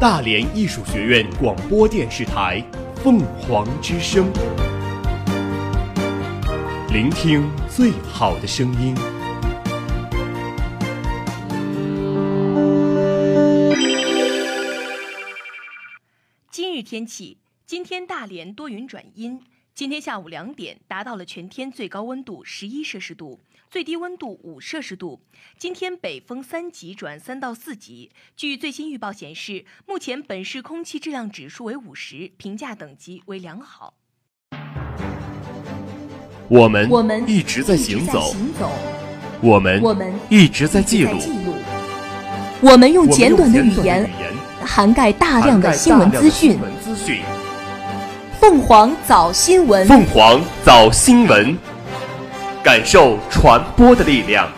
大连艺术学院广播电视台凤凰之声，聆听最好的声音。今日天气，今天大连多云转阴。今天下午两点达到了全天最高温度十一摄氏度，最低温度五摄氏度。今天北风三级转三到四级。据最新预报显示，目前本市空气质量指数为五十，评价等级为良好。我们我们一直在行走，我们我们一直在记录，我们用简短的语言涵盖大量的新。闻资讯。凤凰早新闻，凤凰早新闻，感受传播的力量。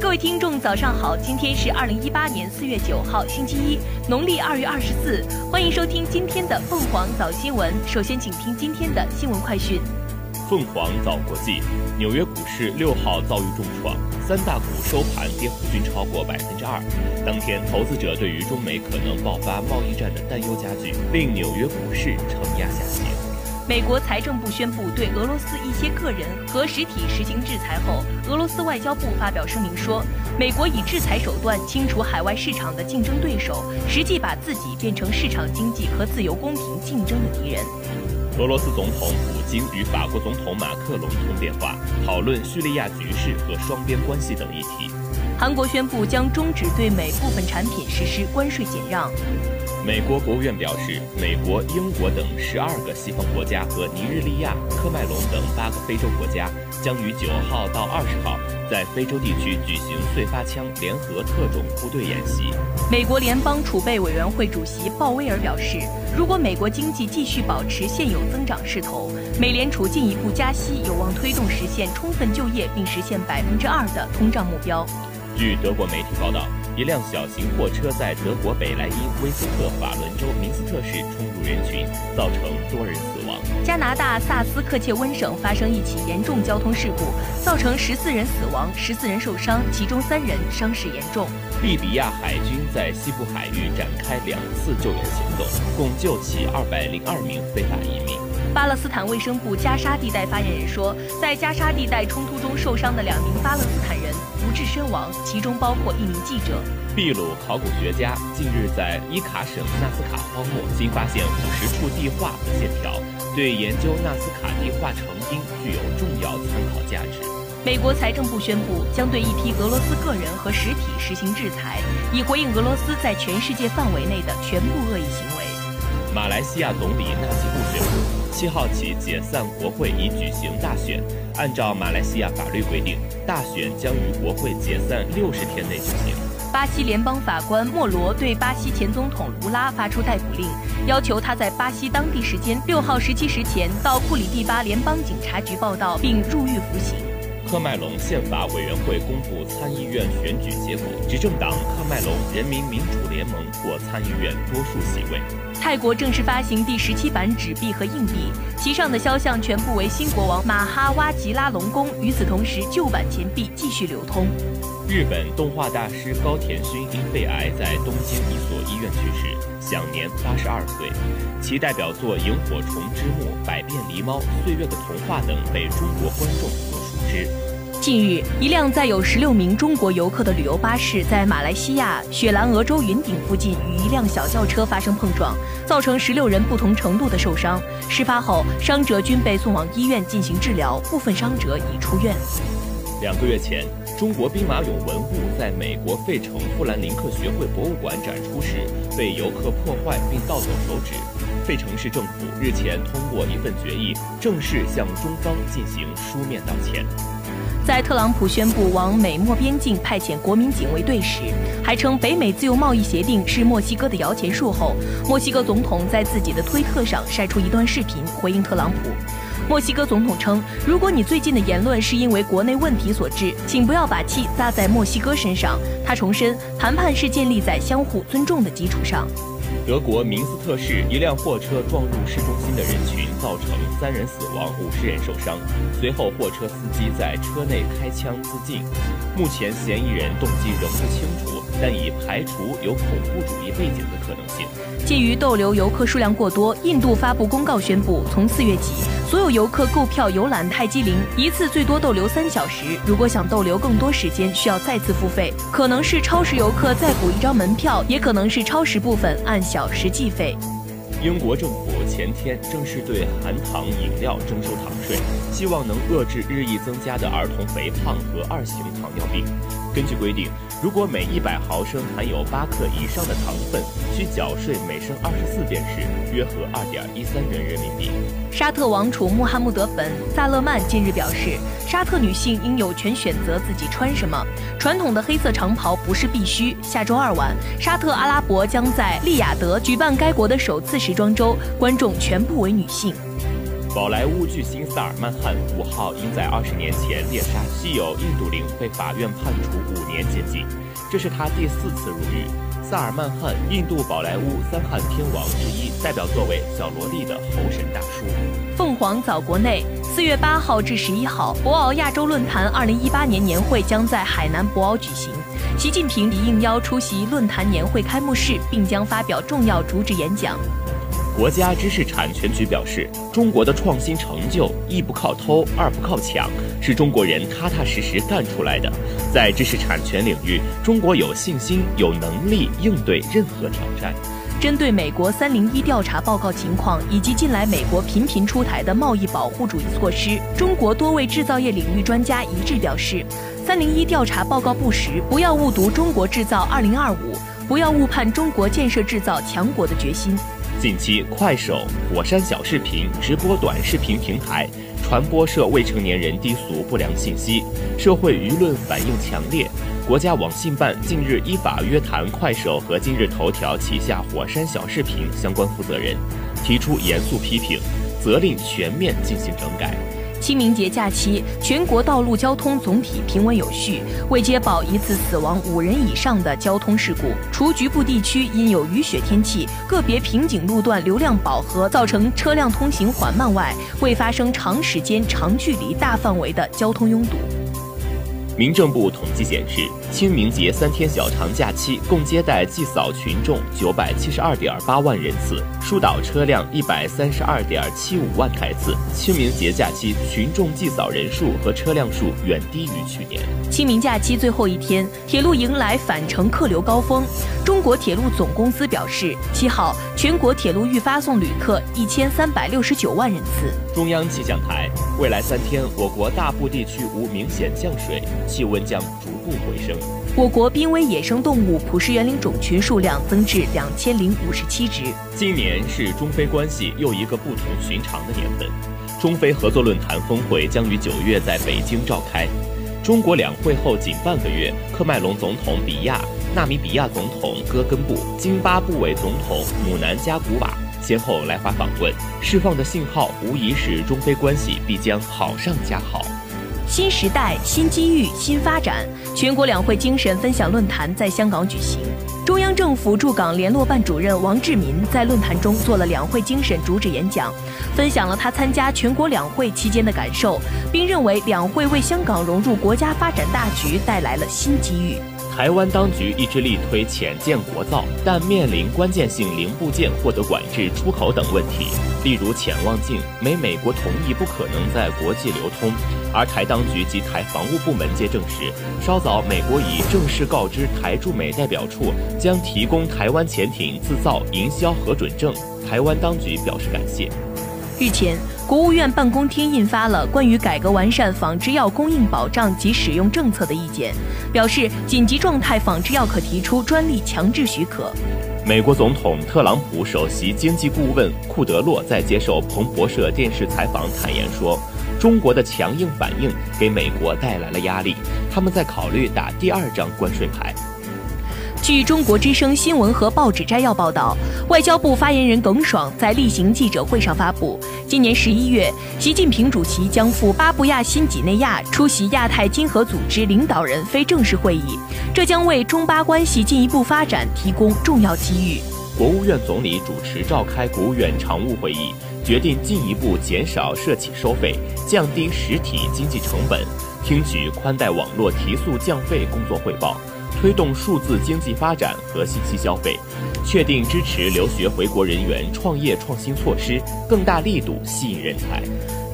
各位听众，早上好！今天是二零一八年四月九号，星期一，农历二月二十四。欢迎收听今天的凤凰早新闻。首先，请听今天的新闻快讯。凤凰早国际，纽约股市六号遭遇重创，三大股收盘跌幅均超过百分之二。当天，投资者对于中美可能爆发贸易战的担忧加剧，令纽约股市承压下行。美国财政部宣布对俄罗斯一些个人和实体实行制裁后，俄罗斯外交部发表声明说，美国以制裁手段清除海外市场的竞争对手，实际把自己变成市场经济和自由公平竞争的敌人。俄罗斯总统普京与法国总统马克龙通电话，讨论叙利亚局势和双边关系等议题。韩国宣布将终止对美部分产品实施关税减让。美国国务院表示，美国、英国等十二个西方国家和尼日利亚、科麦隆等八个非洲国家将于九号到二十号在非洲地区举行碎发枪联合特种部队演习。美国联邦储备委员会主席鲍威尔表示，如果美国经济继续保持现有增长势头，美联储进一步加息有望推动实现充分就业并实现百分之二的通胀目标。据德国媒体报道，一辆小型货车在德国北莱茵威斯特法伦州明斯特市冲入人群，造成多人死亡。加拿大萨斯克切温省发生一起严重交通事故，造成十四人死亡、十四人受伤，其中三人伤势严重。利比亚海军在西部海域展开两次救援行动，共救起二百零二名非法移民。巴勒斯坦卫生部加沙地带发言人说，在加沙地带冲突中受伤的两名巴勒斯坦人不治身亡，其中包括一名记者。秘鲁考古学家近日在伊卡省纳斯卡荒漠新发现五十处地画和线条，对研究纳斯卡地画成因具有重要参考价值。美国财政部宣布将对一批俄罗斯个人和实体实行制裁，以回应俄罗斯在全世界范围内的全部恶意行为。马来西亚总理纳吉布宣布，七号起解散国会以举行大选。按照马来西亚法律规定，大选将于国会解散六十天内举行。巴西联邦法官莫罗对巴西前总统卢拉发出逮捕令，要求他在巴西当地时间六号十七时前到库里蒂巴联邦警察局报到，并入狱服刑。科麦隆宪法委员会公布参议院选举结果，执政党喀麦隆人民民主联盟获参议院多数席位。泰国正式发行第十七版纸币和硬币，其上的肖像全部为新国王马哈哇吉拉隆功。与此同时，旧版钱币继续流通。日本动画大师高田勋因肺癌在东京一所医院去世，享年八十二岁。其代表作《萤火虫之墓》《百变狸猫》《岁月的童话》等被中国观众近日，一辆载有十六名中国游客的旅游巴士在马来西亚雪兰莪州云顶附近与一辆小轿车发生碰撞，造成十六人不同程度的受伤。事发后，伤者均被送往医院进行治疗，部分伤者已出院。两个月前，中国兵马俑文物在美国费城富兰林克学会博物馆展出时被游客破坏并盗走手指。费城市政府日前通过一份决议，正式向中方进行书面道歉。在特朗普宣布往美墨边境派遣国民警卫队时，还称北美自由贸易协定是墨西哥的摇钱树后，墨西哥总统在自己的推特上晒出一段视频回应特朗普。墨西哥总统称：“如果你最近的言论是因为国内问题所致，请不要把气撒在墨西哥身上。”他重申，谈判是建立在相互尊重的基础上。德国明斯特市一辆货车撞入市中心的人群，造成三人死亡、五十人受伤。随后，货车司机在车内开枪自尽。目前，嫌疑人动机仍不清楚，但已排除有恐怖主义背景的可能性。鉴于逗留游客数量过多，印度发布公告宣布，从四月起，所有游客购票游览泰姬陵一次最多逗留三小时。如果想逗留更多时间，需要再次付费，可能是超时游客再补一张门票，也可能是超时部分按小时计费。英国政府前天正式对含糖饮料征收糖税，希望能遏制日益增加的儿童肥胖和二型糖尿病。根据规定，如果每一百毫升含有八克以上的糖分，需缴税每升二十四便士，约合二点一三元人民币。沙特王储穆罕默德本·萨勒曼近日表示，沙特女性应有权选择自己穿什么，传统的黑色长袍不是必须。下周二晚，沙特阿拉伯将在利雅得举办该国的首次时装周，观众全部为女性。宝莱坞巨星萨尔曼汗五号因在二十年前猎杀稀有印度羚被法院判处五年监禁，这是他第四次入狱。萨尔曼汗，印度宝莱坞三汉天王之一，代表作为小萝莉的猴神大叔。凤凰早国内，四月八号至十一号，博鳌亚洲论坛二零一八年年会将在海南博鳌举行。习近平已应邀出席论坛年会开幕式，并将发表重要主旨演讲。国家知识产权局表示，中国的创新成就一不靠偷，二不靠抢，是中国人踏踏实实干出来的。在知识产权领域，中国有信心、有能力应对任何挑战。针对美国三零一调查报告情况以及近来美国频频出台的贸易保护主义措施，中国多位制造业领域专家一致表示，三零一调查报告不实，不要误读中国制造二零二五，不要误判中国建设制造强国的决心。近期，快手、火山小视频直播短视频平台传播涉未成年人低俗不良信息，社会舆论反应强烈。国家网信办近日依法约谈快手和今日头条旗下火山小视频相关负责人，提出严肃批评，责令全面进行整改。清明节假期，全国道路交通总体平稳有序，未接报一次死亡五人以上的交通事故。除局部地区因有雨雪天气、个别瓶颈路段流量饱和造成车辆通行缓慢外，未发生长时间、长距离、大范围的交通拥堵。民政部统计显示，清明节三天小长假期共接待祭扫群众九百七十二点八万人次，疏导车辆一百三十二点七五万台次。清明节假期群众祭扫人数和车辆数远低于去年。清明假期最后一天，铁路迎来返程客流高峰。中国铁路总公司表示，七号全国铁路预发送旅客一千三百六十九万人次。中央气象台，未来三天我国大部地区无明显降水。气温将逐步回升。我国濒危野生动物普氏园林种群数量增至两千零五十七只。今年是中非关系又一个不同寻常的年份。中非合作论坛峰会将于九月在北京召开。中国两会后仅半个月，科麦隆总统比亚、纳米比亚总统戈根布、津巴布韦总统姆南加古瓦先后来华访问，释放的信号无疑是中非关系必将好上加好。新时代、新机遇、新发展，全国两会精神分享论坛在香港举行。中央政府驻港联络办主任王志民在论坛中做了两会精神主旨演讲，分享了他参加全国两会期间的感受，并认为两会为香港融入国家发展大局带来了新机遇。台湾当局一直力推浅建国造，但面临关键性零部件获得管制、出口等问题。例如潜望镜，没美国同意不可能在国际流通。而台当局及台防务部门皆证实，稍早美国已正式告知台驻美代表处将提供台湾潜艇制造、营销核准证。台湾当局表示感谢。日前，国务院办公厅印发了关于改革完善仿制药供应保障及使用政策的意见，表示紧急状态仿制药可提出专利强制许可。美国总统特朗普首席经济顾问库德洛在接受彭博社电视采访坦言说：“中国的强硬反应给美国带来了压力，他们在考虑打第二张关税牌。”据中国之声新闻和报纸摘要报道，外交部发言人耿爽在例行记者会上发布，今年十一月，习近平主席将赴巴布亚新几内亚出席亚太经合组织领导人非正式会议，这将为中巴关系进一步发展提供重要机遇。国务院总理主持召开国务院常务会议，决定进一步减少涉企收费，降低实体经济成本，听取宽带网络提速降费工作汇报，推动数字经济发展和信息消费，确定支持留学回国人员创业创新措施，更大力度吸引人才。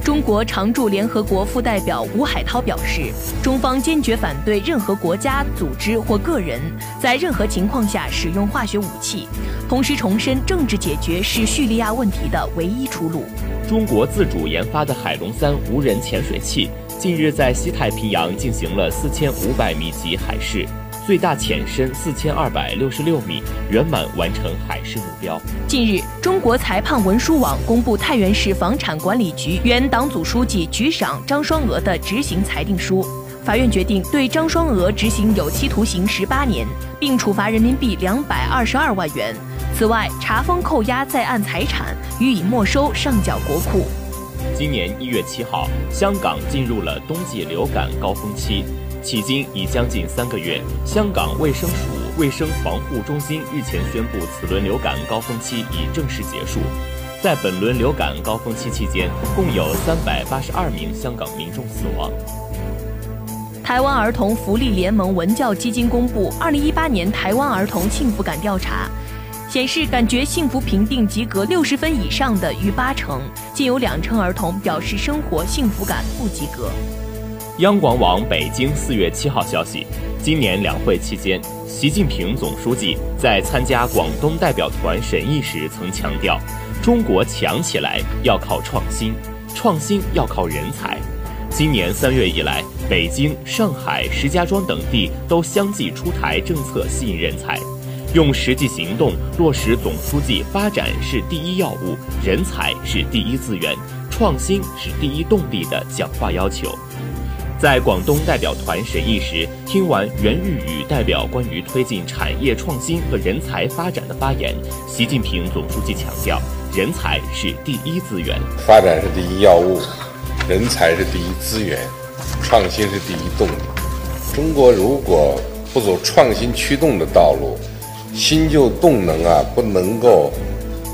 中国常驻联合国副代表吴海涛表示，中方坚决反对任何国家、组织或个人在任何情况下使用化学武器，同时重申政治解决是叙利亚问题的唯一出路。中国自主研发的海龙三无人潜水器近日在西太平洋进行了四千五百米级海试。最大潜深四千二百六十六米，圆满完成海试目标。近日，中国裁判文书网公布太原市房产管理局原党组书记、局长张双娥的执行裁定书，法院决定对张双娥执行有期徒刑十八年，并处罚人民币两百二十二万元。此外，查封扣押在案财产，予以没收上缴国库。今年一月七号，香港进入了冬季流感高峰期。迄今已将近三个月，香港卫生署卫生防护中心日前宣布，此轮流感高峰期已正式结束。在本轮流感高峰期期间，共有三百八十二名香港民众死亡。台湾儿童福利联盟文教基金公布二零一八年台湾儿童幸福感调查，显示感觉幸福评定及格六十分以上的逾八成，仅有两成儿童表示生活幸福感不及格。央广网北京四月七号消息，今年两会期间，习近平总书记在参加广东代表团审议时曾强调，中国强起来要靠创新，创新要靠人才。今年三月以来，北京、上海、石家庄等地都相继出台政策吸引人才，用实际行动落实总书记“发展是第一要务，人才是第一资源，创新是第一动力”的讲话要求。在广东代表团审议时，听完袁玉宇代表关于推进产业创新和人才发展的发言，习近平总书记强调，人才是第一资源，发展是第一要务，人才是第一资源，创新是第一动力。中国如果不走创新驱动的道路，新旧动能啊不能够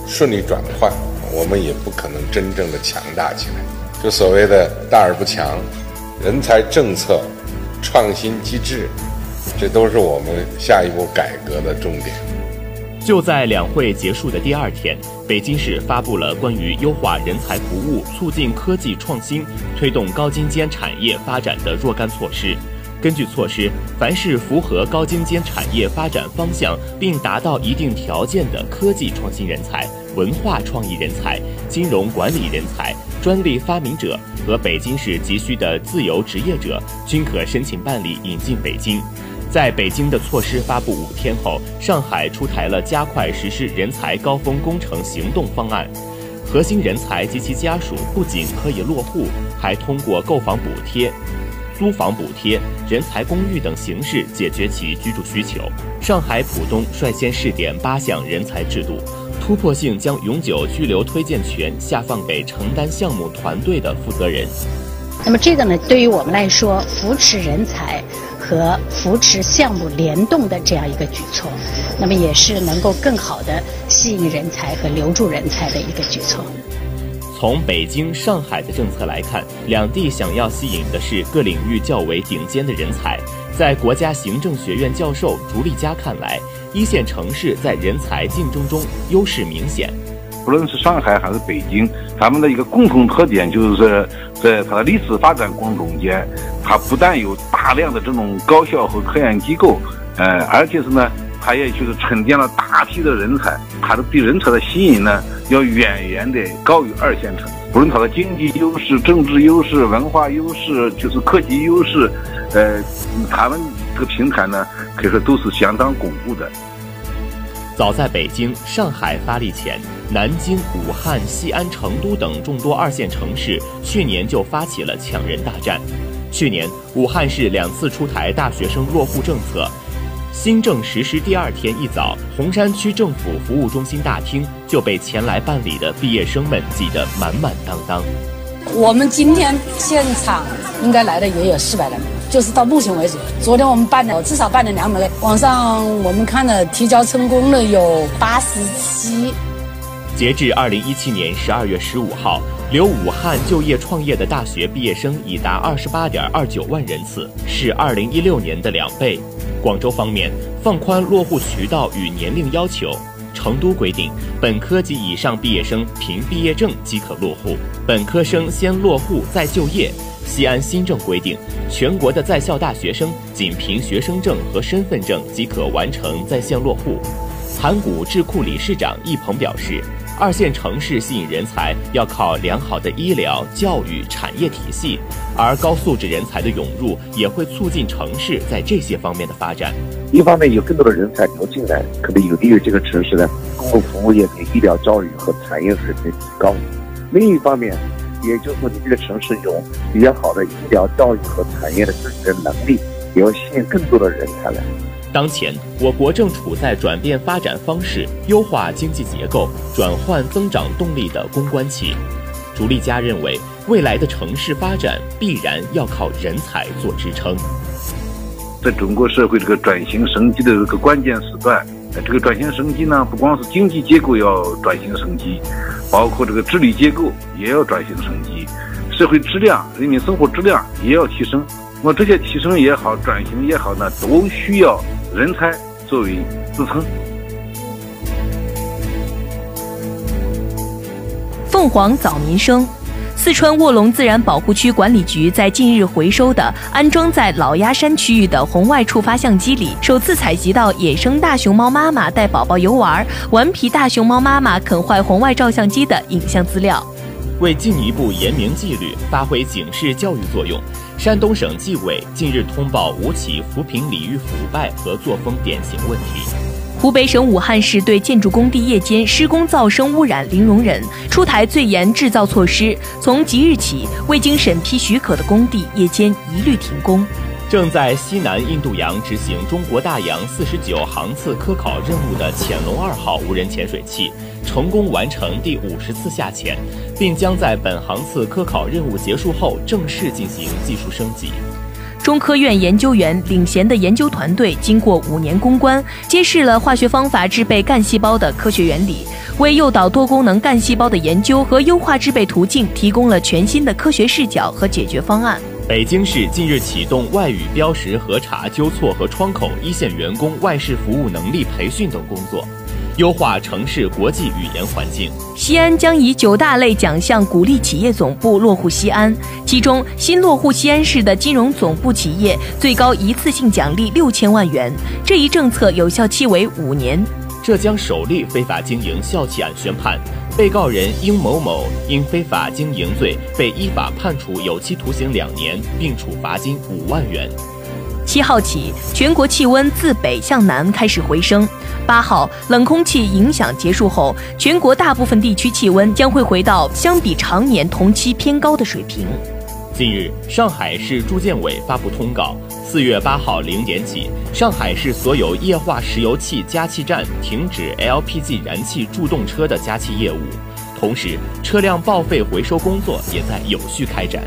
顺利转换，我们也不可能真正的强大起来。就所谓的大而不强。人才政策、创新机制，这都是我们下一步改革的重点。就在两会结束的第二天，北京市发布了关于优化人才服务、促进科技创新、推动高精尖产业发展的若干措施。根据措施，凡是符合高精尖产业发展方向并达到一定条件的科技创新人才、文化创意人才、金融管理人才、专利发明者和北京市急需的自由职业者，均可申请办理引进北京。在北京的措施发布五天后，上海出台了加快实施人才高峰工程行动方案，核心人才及其家属不仅可以落户，还通过购房补贴。租房补贴、人才公寓等形式解决其居住需求。上海浦东率先试点八项人才制度，突破性将永久居留推荐权下放给承担项目团队的负责人。那么这个呢，对于我们来说，扶持人才和扶持项目联动的这样一个举措，那么也是能够更好的吸引人才和留住人才的一个举措。从北京、上海的政策来看，两地想要吸引的是各领域较为顶尖的人才。在国家行政学院教授朱立佳看来，一线城市在人才竞争中优势明显。不论是上海还是北京，他们的一个共同特点就是在它的历史发展过程中间，它不但有大量的这种高校和科研机构，呃，而且是呢。它也就是沉淀了大批的人才，它的对人才的吸引呢，要远远的高于二线城市。不论它的经济优势、政治优势、文化优势，就是科技优势，呃，他们这个平台呢，可以说都是相当巩固的。早在北京、上海发力前，南京、武汉、西安、成都等众多二线城市去年就发起了抢人大战。去年，武汉市两次出台大学生落户政策。新政实施第二天一早，洪山区政府服务中心大厅就被前来办理的毕业生们挤得满满当当。我们今天现场应该来的也有四百人，就是到目前为止，昨天我们办的至少办了两百个，网上我们看了提交成功的有八十七。截至二零一七年十二月十五号，留武汉就业创业的大学毕业生已达二十八点二九万人次，是二零一六年的两倍。广州方面放宽落户渠道与年龄要求。成都规定，本科及以上毕业生凭毕业证即可落户，本科生先落户再就业。西安新政规定，全国的在校大学生仅凭学生证和身份证即可完成在线落户。盘古智库理事长易鹏表示。二线城市吸引人才要靠良好的医疗、教育、产业体系，而高素质人才的涌入也会促进城市在这些方面的发展。一方面有更多的人才流进来，可能有利于这个城市的公共服务业跟医疗、教育和产业水平提高；另一方面，也就是说你这个城市有比较好的医疗、教育和产业的支持能力，也要吸引更多的人才来。当前，我国正处在转变发展方式、优化经济结构、转换增长动力的攻关期。朱立家认为，未来的城市发展必然要靠人才做支撑。在中国社会这个转型升级的这个关键时段，这个转型升级呢，不光是经济结构要转型升级，包括这个治理结构也要转型升级，社会质量、人民生活质量也要提升。那么这些提升也好，转型也好呢，都需要。人才作为支撑。凤凰早民生，四川卧龙自然保护区管理局在近日回收的安装在老鸭山区域的红外触发相机里，首次采集到野生大熊猫妈妈带宝宝游玩，顽皮大熊猫妈妈啃坏红外照相机的影像资料。为进一步严明纪律，发挥警示教育作用。山东省纪委近日通报五起扶贫礼遇腐败和作风典型问题。湖北省武汉市对建筑工地夜间施工噪声污染零容忍，出台最严制造措施，从即日起，未经审批许可的工地夜间一律停工。正在西南印度洋执行中国大洋四十九航次科考任务的潜龙二号无人潜水器。成功完成第五十次下潜，并将在本航次科考任务结束后正式进行技术升级。中科院研究员领衔的研究团队经过五年攻关，揭示了化学方法制备干细胞的科学原理，为诱导多功能干细胞的研究和优化制备途径提供了全新的科学视角和解决方案。北京市近日启动外语标识核查纠错和窗口一线员工外事服务能力培训等工作。优化城市国际语言环境。西安将以九大类奖项鼓励企业总部落户西安，其中新落户西安市的金融总部企业最高一次性奖励六千万元。这一政策有效期为五年。浙江首例非法经营校企案宣判，被告人应某某因非法经营罪被依法判处有期徒刑两年，并处罚金五万元。七号起，全国气温自北向南开始回升。八号，冷空气影响结束后，全国大部分地区气温将会回到相比常年同期偏高的水平。近日，上海市住建委发布通告，四月八号零点起，上海市所有液化石油气加气站停止 LPG 燃气助动车的加气业务，同时，车辆报废回收工作也在有序开展。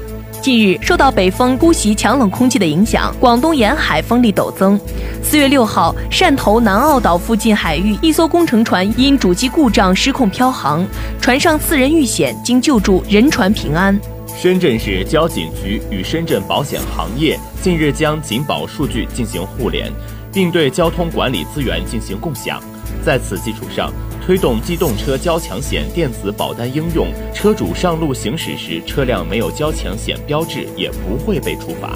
近日，受到北风突袭强冷空气的影响，广东沿海风力陡增。四月六号，汕头南澳岛附近海域一艘工程船因主机故障失控漂航，船上四人遇险，经救助人船平安。深圳市交警局与深圳保险行业近日将警保数据进行互联，并对交通管理资源进行共享。在此基础上，推动机动车交强险电子保单应用，车主上路行驶时车辆没有交强险标志也不会被处罚。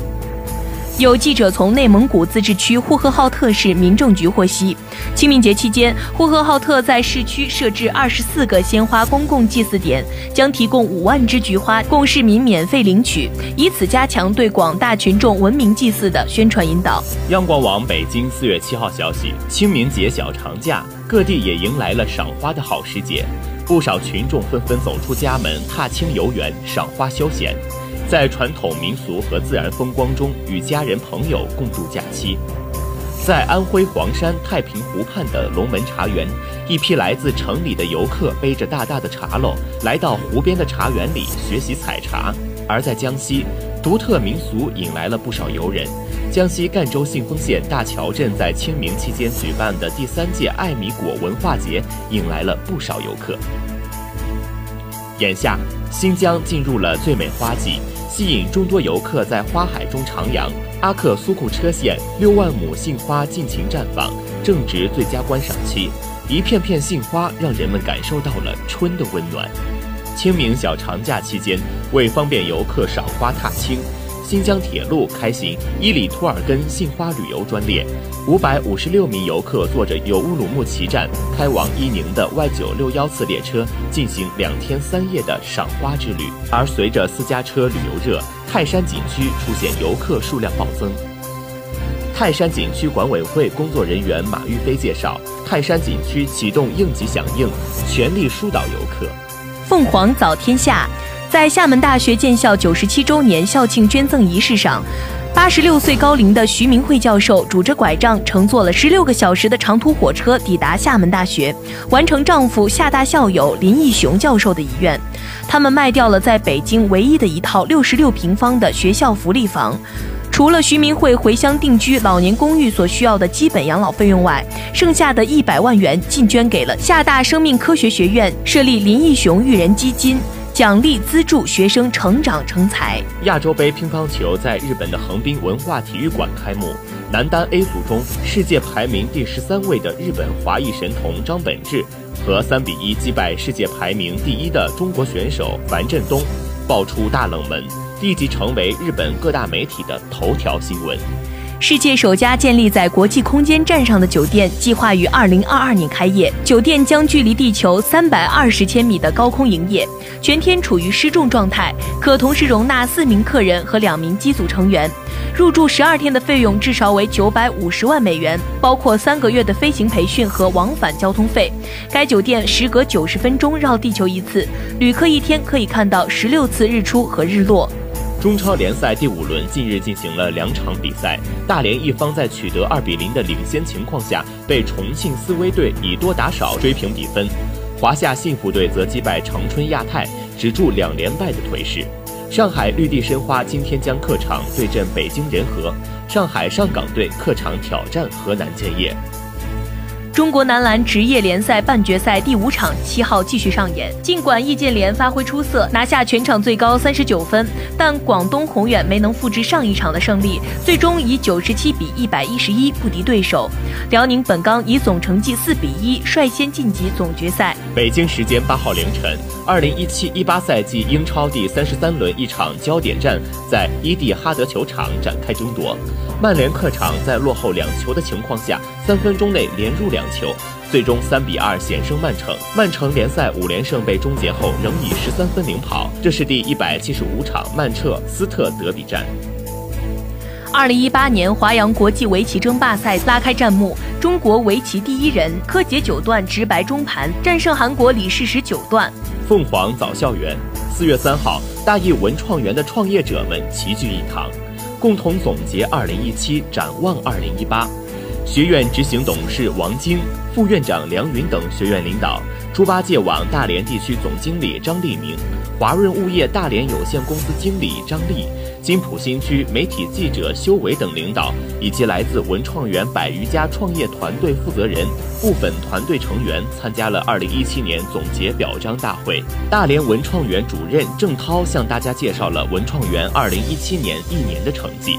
有记者从内蒙古自治区呼和浩特市民政局获悉，清明节期间，呼和浩特在市区设置二十四个鲜花公共祭祀点，将提供五万支菊花供市民免费领取，以此加强对广大群众文明祭祀的宣传引导。央广网北京四月七号消息：清明节小长假，各地也迎来了赏花的好时节，不少群众纷纷走出家门，踏青游园，赏花休闲。在传统民俗和自然风光中，与家人朋友共度假期。在安徽黄山太平湖畔的龙门茶园，一批来自城里的游客背着大大的茶篓，来到湖边的茶园里学习采茶；而在江西，独特民俗引来了不少游人。江西赣州信丰县大桥镇在清明期间举办的第三届艾米果文化节引来了不少游客。眼下，新疆进入了最美花季，吸引众多游客在花海中徜徉。阿克苏库车县六万亩杏花尽情绽放，正值最佳观赏期，一片片杏花让人们感受到了春的温暖。清明小长假期间，为方便游客赏花踏青。新疆铁路开行伊犁图尔根杏花旅游专列，五百五十六名游客坐着由乌鲁木齐站开往伊宁的 Y 九六幺次列车，进行两天三夜的赏花之旅。而随着私家车旅游热，泰山景区出现游客数量暴增。泰山景区管委会工作人员马玉飞介绍，泰山景区启动应急响应，全力疏导游客。凤凰早天下。在厦门大学建校九十七周年校庆捐赠仪式上，八十六岁高龄的徐明慧教授拄着拐杖，乘坐了十六个小时的长途火车抵达厦门大学，完成丈夫厦大校友林义雄教授的遗愿。他们卖掉了在北京唯一的一套六十六平方的学校福利房。除了徐明慧回乡定居老年公寓所需要的基本养老费用外，剩下的一百万元尽捐给了厦大生命科学学院，设立林义雄育人基金。奖励资助学生成长成才。亚洲杯乒乓球在日本的横滨文化体育馆开幕，男单 A 组中，世界排名第十三位的日本华裔神童张本智和三比一击败世界排名第一的中国选手樊振东，爆出大冷门，立即成为日本各大媒体的头条新闻。世界首家建立在国际空间站上的酒店计划于二零二二年开业。酒店将距离地球三百二十千米的高空营业，全天处于失重状态，可同时容纳四名客人和两名机组成员。入住十二天的费用至少为九百五十万美元，包括三个月的飞行培训和往返交通费。该酒店时隔九十分钟绕地球一次，旅客一天可以看到十六次日出和日落。中超联赛第五轮近日进行了两场比赛，大连一方在取得二比零的领先情况下，被重庆斯威队以多打少追平比分。华夏幸福队则击败长春亚泰，止住两连败的颓势。上海绿地申花今天将客场对阵北京人和，上海上港队客场挑战河南建业。中国男篮职业联赛半决赛第五场七号继续上演。尽管易建联发挥出色，拿下全场最高三十九分，但广东宏远没能复制上一场的胜利，最终以九十七比一百一十一不敌对手。辽宁本钢以总成绩四比一率先晋级总决赛。北京时间八号凌晨，二零一七一八赛季英超第三十三轮一场焦点战在伊蒂哈德球场展开争夺。曼联客场在落后两球的情况下，三分钟内连入两球，最终三比二险胜曼城。曼城联赛五连胜被终结后，仍以十三分领跑。这是第一百七十五场曼彻斯特德比战。二零一八年华阳国际围棋争霸赛拉开战幕，中国围棋第一人柯洁九段直白中盘战胜韩国李世石九段。凤凰早校园，四月三号，大艺文创园的创业者们齐聚一堂。共同总结二零一七展望2018。学院执行董事王晶、副院长梁云等学院领导，猪八戒网大连地区总经理张立明，华润物业大连有限公司经理张丽。金浦新区媒体记者修伟等领导，以及来自文创园百余家创业团队负责人、部分团队成员参加了2017年总结表彰大会。大连文创园主任郑涛向大家介绍了文创园2017年一年的成绩。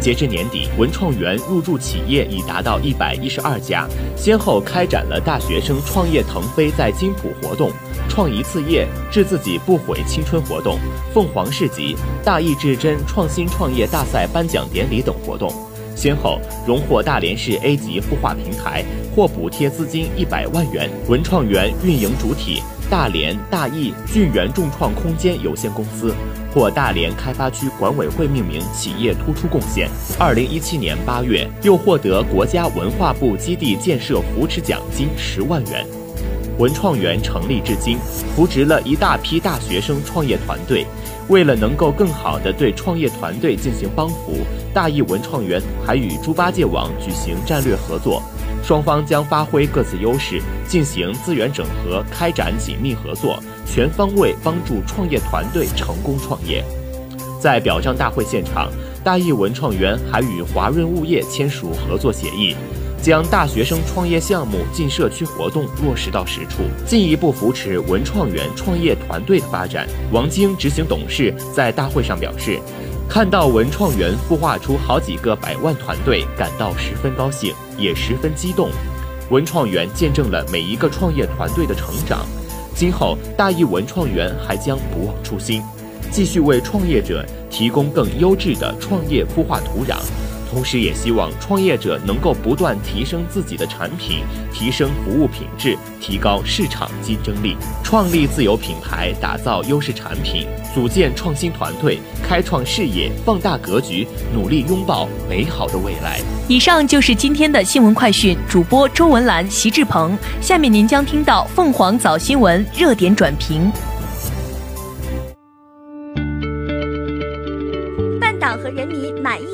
截至年底，文创园入驻企业已达到一百一十二家，先后开展了大学生创业腾飞在金浦活动、创一次业致自己不悔青春活动、凤凰市集、大义至真创新创业大赛颁奖典礼等活动，先后荣获大连市 A 级孵化平台，获补贴资金一百万元。文创园运营主体。大连大义俊源众创空间有限公司获大连开发区管委会命名企业突出贡献。二零一七年八月，又获得国家文化部基地建设扶持奖金十万元。文创园成立至今，扶植了一大批大学生创业团队。为了能够更好地对创业团队进行帮扶，大义文创园还与猪八戒网举行战略合作。双方将发挥各自优势，进行资源整合，开展紧密合作，全方位帮助创业团队成功创业。在表彰大会现场，大艺文创园还与华润物业签署合作协议，将大学生创业项目进社区活动落实到实处，进一步扶持文创园创业团队的发展。王晶执行董事在大会上表示，看到文创园孵化出好几个百万团队，感到十分高兴，也十分激动。文创园见证了每一个创业团队的成长，今后大益文创园还将不忘初心。继续为创业者提供更优质的创业孵化土壤，同时也希望创业者能够不断提升自己的产品，提升服务品质，提高市场竞争力，创立自有品牌，打造优势产品，组建创新团队，开创视野，放大格局，努力拥抱美好的未来。以上就是今天的新闻快讯，主播周文兰、席志鹏。下面您将听到凤凰早新闻热点转评。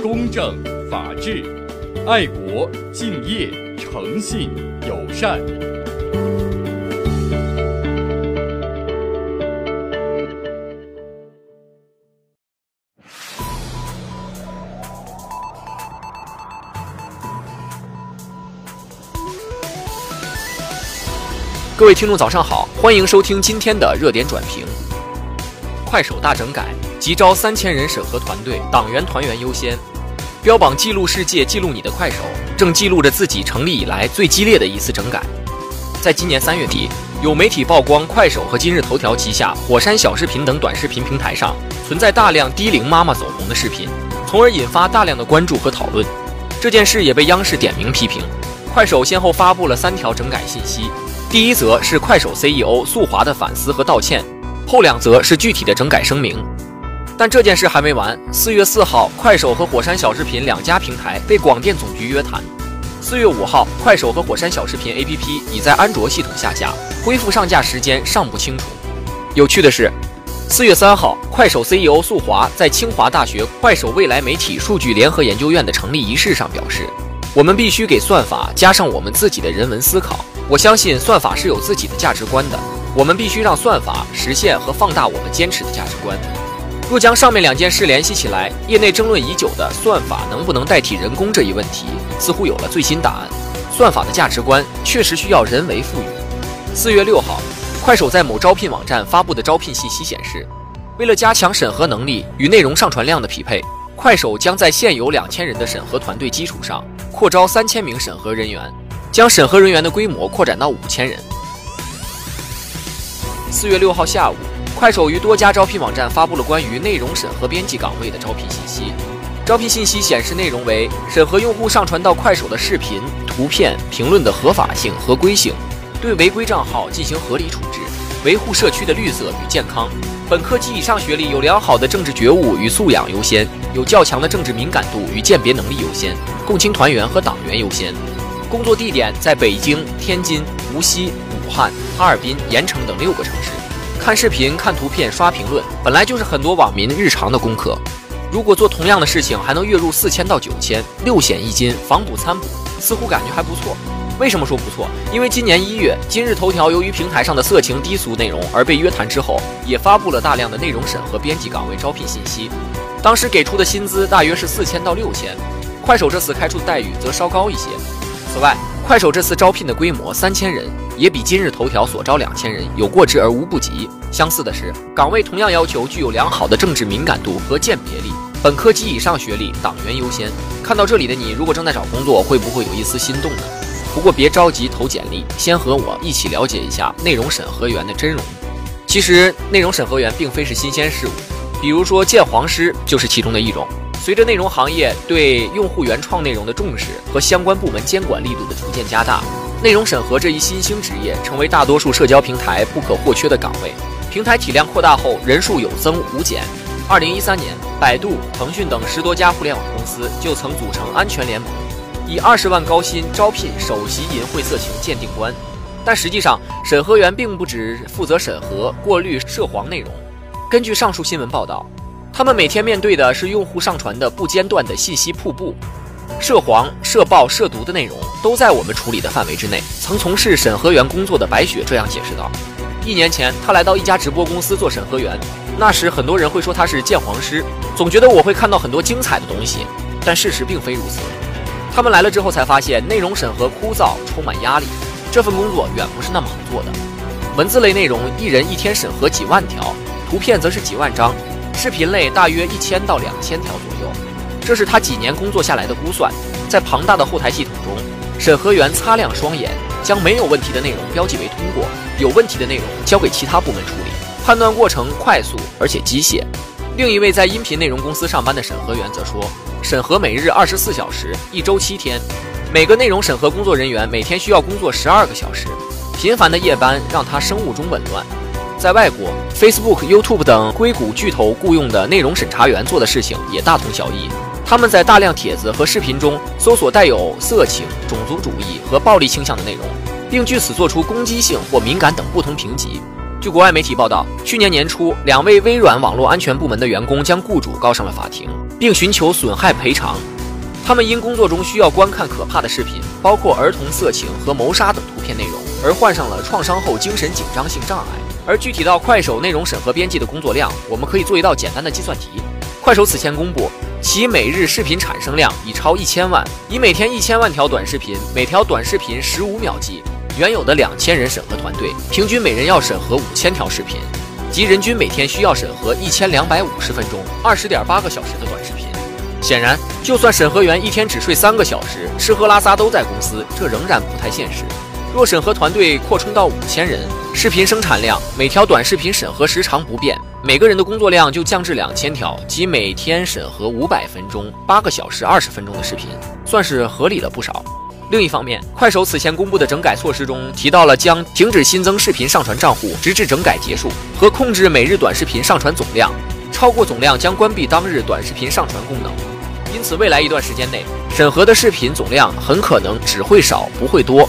公正、法治、爱国、敬业、诚信、友善。各位听众，早上好，欢迎收听今天的热点转评。快手大整改。急招三千人审核团队，党员团员优先。标榜记录世界、记录你的快手，正记录着自己成立以来最激烈的一次整改。在今年三月底，有媒体曝光快手和今日头条旗下火山小视频等短视频平台上存在大量低龄妈妈走红的视频，从而引发大量的关注和讨论。这件事也被央视点名批评。快手先后发布了三条整改信息，第一则是快手 CEO 宿华的反思和道歉，后两则是具体的整改声明。但这件事还没完。四月四号，快手和火山小视频两家平台被广电总局约谈。四月五号，快手和火山小视频 APP 已在安卓系统下架，恢复上架时间尚不清楚。有趣的是，四月三号，快手 CEO 宿华在清华大学快手未来媒体数据联合研究院的成立仪式上表示：“我们必须给算法加上我们自己的人文思考。我相信算法是有自己的价值观的，我们必须让算法实现和放大我们坚持的价值观。”若将上面两件事联系起来，业内争论已久的算法能不能代替人工这一问题，似乎有了最新答案。算法的价值观确实需要人为赋予。四月六号，快手在某招聘网站发布的招聘信息显示，为了加强审核能力与内容上传量的匹配，快手将在现有两千人的审核团队基础上，扩招三千名审核人员，将审核人员的规模扩展到五千人。四月六号下午。快手于多家招聘网站发布了关于内容审核编辑岗位的招聘信息。招聘信息显示，内容为审核用户上传到快手的视频、图片、评论的合法性、合规性，对违规账号进行合理处置，维护社区的绿色与健康。本科及以上学历，有良好的政治觉悟与素养优先，有较强的政治敏感度与鉴别能力优先，共青团员和党员优先。工作地点在北京、天津、无锡、武汉、哈尔滨、盐城等六个城市。看视频、看图片、刷评论，本来就是很多网民日常的功课。如果做同样的事情还能月入四千到九千，六险一金、房补餐补，似乎感觉还不错。为什么说不错？因为今年一月，今日头条由于平台上的色情低俗内容而被约谈之后，也发布了大量的内容审核编辑岗位招聘信息。当时给出的薪资大约是四千到六千，快手这次开出的待遇则稍高一些。此外，快手这次招聘的规模三千人，也比今日头条所招两千人有过之而无不及。相似的是，岗位同样要求具有良好的政治敏感度和鉴别力，本科及以上学历，党员优先。看到这里的你，如果正在找工作，会不会有一丝心动呢？不过别着急投简历，先和我一起了解一下内容审核员的真容。其实，内容审核员并非是新鲜事物，比如说鉴黄师就是其中的一种。随着内容行业对用户原创内容的重视和相关部门监管力度的逐渐加大，内容审核这一新兴职业成为大多数社交平台不可或缺的岗位。平台体量扩大后，人数有增无减，二零一三年，百度、腾讯等十多家互联网公司就曾组成安全联盟，以二十万高薪招聘首席淫秽色情鉴定官。但实际上，审核员并不只负责审核、过滤涉黄内容。根据上述新闻报道，他们每天面对的是用户上传的不间断的信息瀑布，涉黄、涉暴、涉毒的内容都在我们处理的范围之内。曾从事审核员工作的白雪这样解释道：“一年前，他来到一家直播公司做审核员，那时很多人会说他是鉴黄师，总觉得我会看到很多精彩的东西，但事实并非如此。他们来了之后才发现，内容审核枯燥，充满压力，这份工作远不是那么好做的。文字类内容，一人一天审核几万条，图片则是几万张。”视频类大约一千到两千条左右，这是他几年工作下来的估算。在庞大的后台系统中，审核员擦亮双眼，将没有问题的内容标记为通过，有问题的内容交给其他部门处理，判断过程快速而且机械。另一位在音频内容公司上班的审核员则说，审核每日二十四小时，一周七天，每个内容审核工作人员每天需要工作十二个小时，频繁的夜班让他生物钟紊乱。在外国，Facebook、YouTube 等硅谷巨头雇佣的内容审查员做的事情也大同小异。他们在大量帖子和视频中搜索带有色情、种族主义和暴力倾向的内容，并据此做出攻击性或敏感等不同评级。据国外媒体报道，去年年初，两位微软网络安全部门的员工将雇主告上了法庭，并寻求损害赔偿。他们因工作中需要观看可怕的视频，包括儿童色情和谋杀等图片内容，而患上了创伤后精神紧张性障碍。而具体到快手内容审核编辑的工作量，我们可以做一道简单的计算题。快手此前公布，其每日视频产生量已超一千万，以每天一千万条短视频，每条短视频十五秒计，原有的两千人审核团队，平均每人要审核五千条视频，即人均每天需要审核一千两百五十分钟，二十点八个小时的短视频。显然，就算审核员一天只睡三个小时，吃喝拉撒都在公司，这仍然不太现实。若审核团队扩充到五千人，视频生产量每条短视频审核时长不变，每个人的工作量就降至两千条，即每天审核五百分钟、八个小时二十分钟的视频，算是合理了不少。另一方面，快手此前公布的整改措施中提到了将停止新增视频上传账户，直至整改结束，和控制每日短视频上传总量，超过总量将关闭当日短视频上传功能。因此，未来一段时间内审核的视频总量很可能只会少，不会多。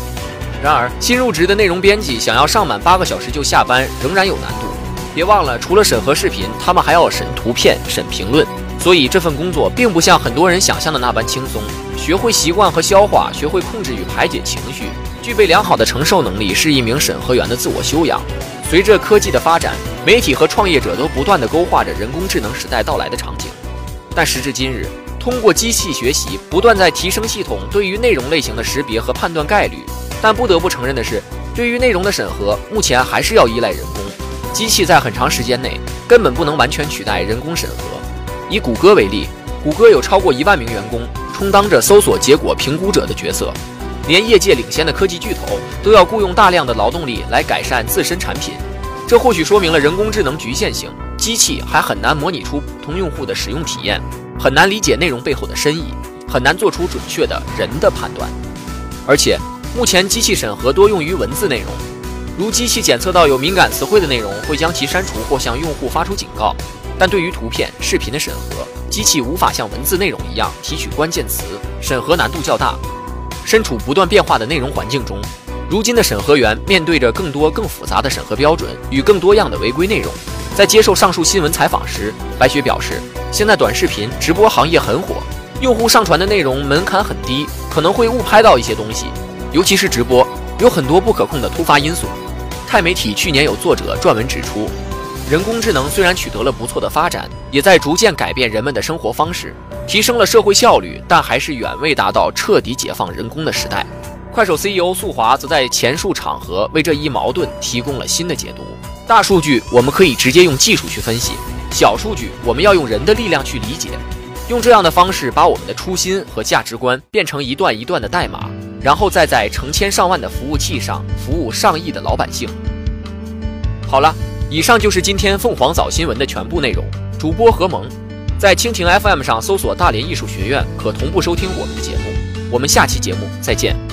然而，新入职的内容编辑想要上满八个小时就下班，仍然有难度。别忘了，除了审核视频，他们还要审图片、审评论。所以，这份工作并不像很多人想象的那般轻松。学会习惯和消化，学会控制与排解情绪，具备良好的承受能力，是一名审核员的自我修养。随着科技的发展，媒体和创业者都不断地勾画着人工智能时代到来的场景。但时至今日，通过机器学习，不断在提升系统对于内容类型的识别和判断概率。但不得不承认的是，对于内容的审核，目前还是要依赖人工。机器在很长时间内根本不能完全取代人工审核。以谷歌为例，谷歌有超过一万名员工充当着搜索结果评估者的角色，连业界领先的科技巨头都要雇佣大量的劳动力来改善自身产品。这或许说明了人工智能局限性，机器还很难模拟出普通用户的使用体验，很难理解内容背后的深意，很难做出准确的人的判断，而且。目前机器审核多用于文字内容，如机器检测到有敏感词汇的内容，会将其删除或向用户发出警告。但对于图片、视频的审核，机器无法像文字内容一样提取关键词，审核难度较大。身处不断变化的内容环境中，如今的审核员面对着更多更复杂的审核标准与更多样的违规内容。在接受上述新闻采访时，白雪表示，现在短视频直播行业很火，用户上传的内容门槛很低，可能会误拍到一些东西。尤其是直播，有很多不可控的突发因素。钛媒体去年有作者撰文指出，人工智能虽然取得了不错的发展，也在逐渐改变人们的生活方式，提升了社会效率，但还是远未达到彻底解放人工的时代。快手 CEO 宿华则在前述场合为这一矛盾提供了新的解读：大数据我们可以直接用技术去分析，小数据我们要用人的力量去理解，用这样的方式把我们的初心和价值观变成一段一段的代码。然后再在成千上万的服务器上服务上亿的老百姓。好了，以上就是今天凤凰早新闻的全部内容。主播何萌，在蜻蜓 FM 上搜索“大连艺术学院”，可同步收听我们的节目。我们下期节目再见。